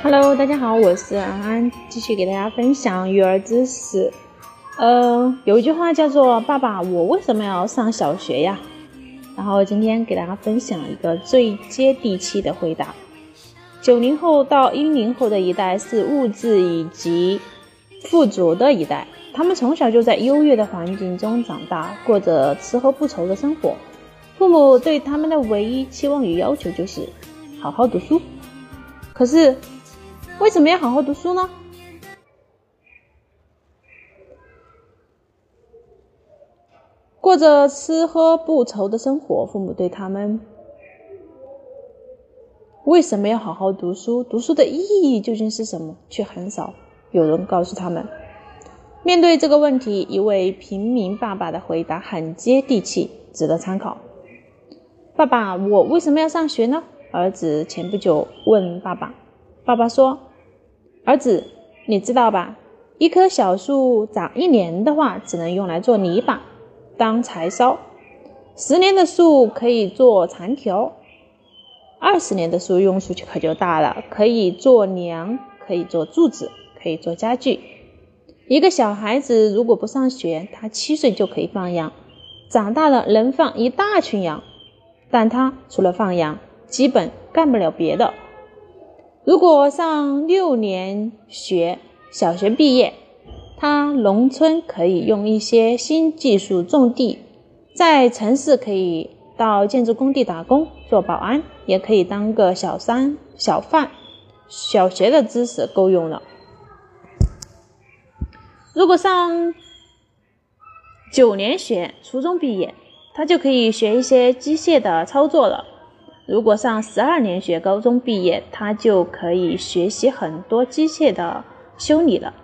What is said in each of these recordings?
Hello，大家好，我是安安，继续给大家分享育儿知识。呃，有一句话叫做“爸爸，我为什么要上小学呀？”然后今天给大家分享一个最接地气的回答：九零后到一零后的一代是物质以及富足的一代，他们从小就在优越的环境中长大，过着吃喝不愁的生活。父母对他们的唯一期望与要求就是好好读书。可是，为什么要好好读书呢？过着吃喝不愁的生活，父母对他们为什么要好好读书？读书的意义究竟是什么？却很少有人告诉他们。面对这个问题，一位平民爸爸的回答很接地气，值得参考。爸爸，我为什么要上学呢？儿子前不久问爸爸，爸爸说：“儿子，你知道吧？一棵小树长一年的话，只能用来做泥巴、当柴烧；十年的树可以做长条；二十年的树用处可就大了，可以做梁，可以做柱子，可以做家具。一个小孩子如果不上学，他七岁就可以放羊，长大了能放一大群羊。”但他除了放羊，基本干不了别的。如果上六年学，小学毕业，他农村可以用一些新技术种地，在城市可以到建筑工地打工做保安，也可以当个小商小贩。小学的知识够用了。如果上九年学，初中毕业。他就可以学一些机械的操作了。如果上十二年学，高中毕业，他就可以学习很多机械的修理了。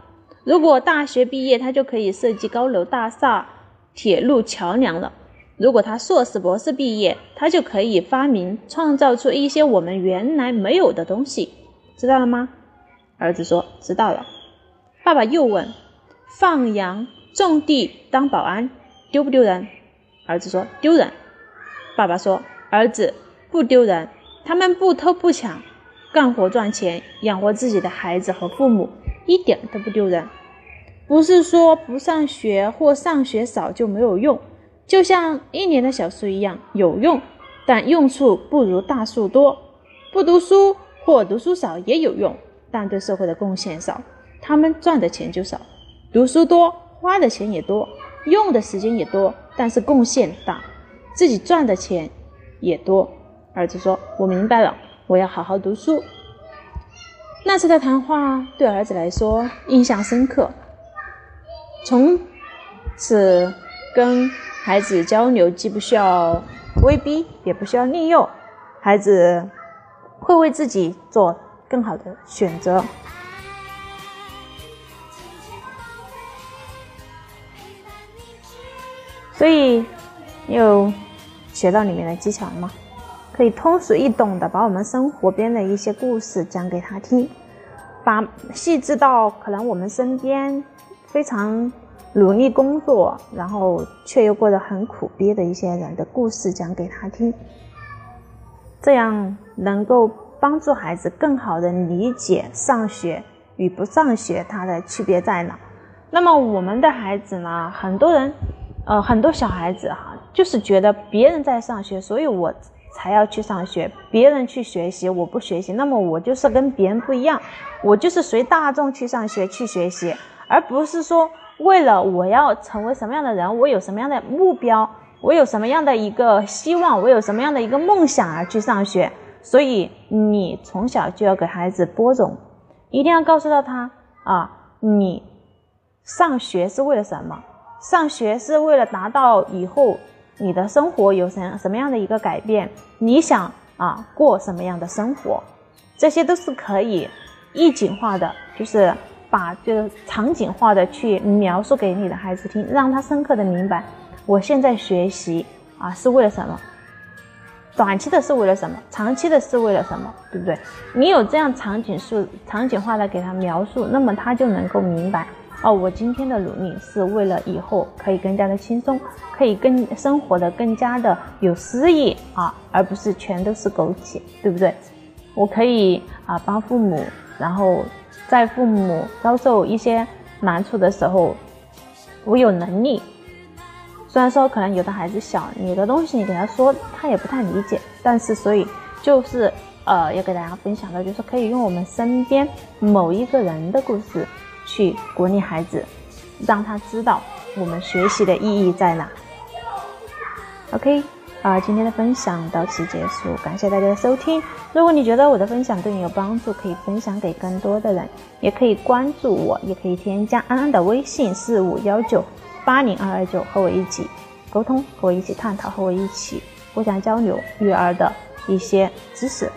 如果大学毕业，他就可以设计高楼大厦、铁路桥梁了。如果他硕士、博士毕业，他就可以发明、创造出一些我们原来没有的东西。知道了吗？儿子说知道了。爸爸又问：放羊、种地、当保安，丢不丢人？儿子说：“丢人。”爸爸说：“儿子不丢人，他们不偷不抢，干活赚钱，养活自己的孩子和父母，一点都不丢人。不是说不上学或上学少就没有用，就像一年的小树一样有用，但用处不如大树多。不读书或读书少也有用，但对社会的贡献少，他们赚的钱就少。读书多，花的钱也多，用的时间也多。”但是贡献大，自己赚的钱也多。儿子说：“我明白了，我要好好读书。”那次的谈话对儿子来说印象深刻，从此跟孩子交流既不需要威逼，也不需要利诱，孩子会为自己做更好的选择。所以，有学到里面的技巧了吗？可以通俗易懂的把我们生活边的一些故事讲给他听，把细致到可能我们身边非常努力工作，然后却又过得很苦逼的一些人的故事讲给他听，这样能够帮助孩子更好的理解上学与不上学它的区别在哪。那么我们的孩子呢？很多人。呃，很多小孩子哈，就是觉得别人在上学，所以我才要去上学。别人去学习，我不学习，那么我就是跟别人不一样，我就是随大众去上学去学习，而不是说为了我要成为什么样的人，我有什么样的目标，我有什么样的一个希望，我有什么样的一个梦想而去上学。所以你从小就要给孩子播种，一定要告诉到他啊，你上学是为了什么？上学是为了达到以后你的生活有什什么样的一个改变？你想啊过什么样的生活？这些都是可以意境化的，就是把这个场景化的去描述给你的孩子听，让他深刻的明白，我现在学习啊是为了什么？短期的是为了什么？长期的是为了什么？对不对？你有这样场景数场景化的给他描述，那么他就能够明白。哦，我今天的努力是为了以后可以更加的轻松，可以更生活的更加的有诗意啊，而不是全都是苟且，对不对？我可以啊帮父母然后在父母遭受一些难处的时候，我有能力。虽然说可能有的孩子小，有的东西你给他说他也不太理解，但是所以就是呃要给大家分享的，就是可以用我们身边某一个人的故事去鼓励孩子，让他知道我们学习的意义在哪。OK，啊，今天的分享到此结束，感谢大家的收听。如果你觉得我的分享对你有帮助，可以分享给更多的人，也可以关注我，也可以添加安安的微信四五幺九。八零二二九，和我一起沟通，和我一起探讨，和我一起互相交流育儿的一些知识。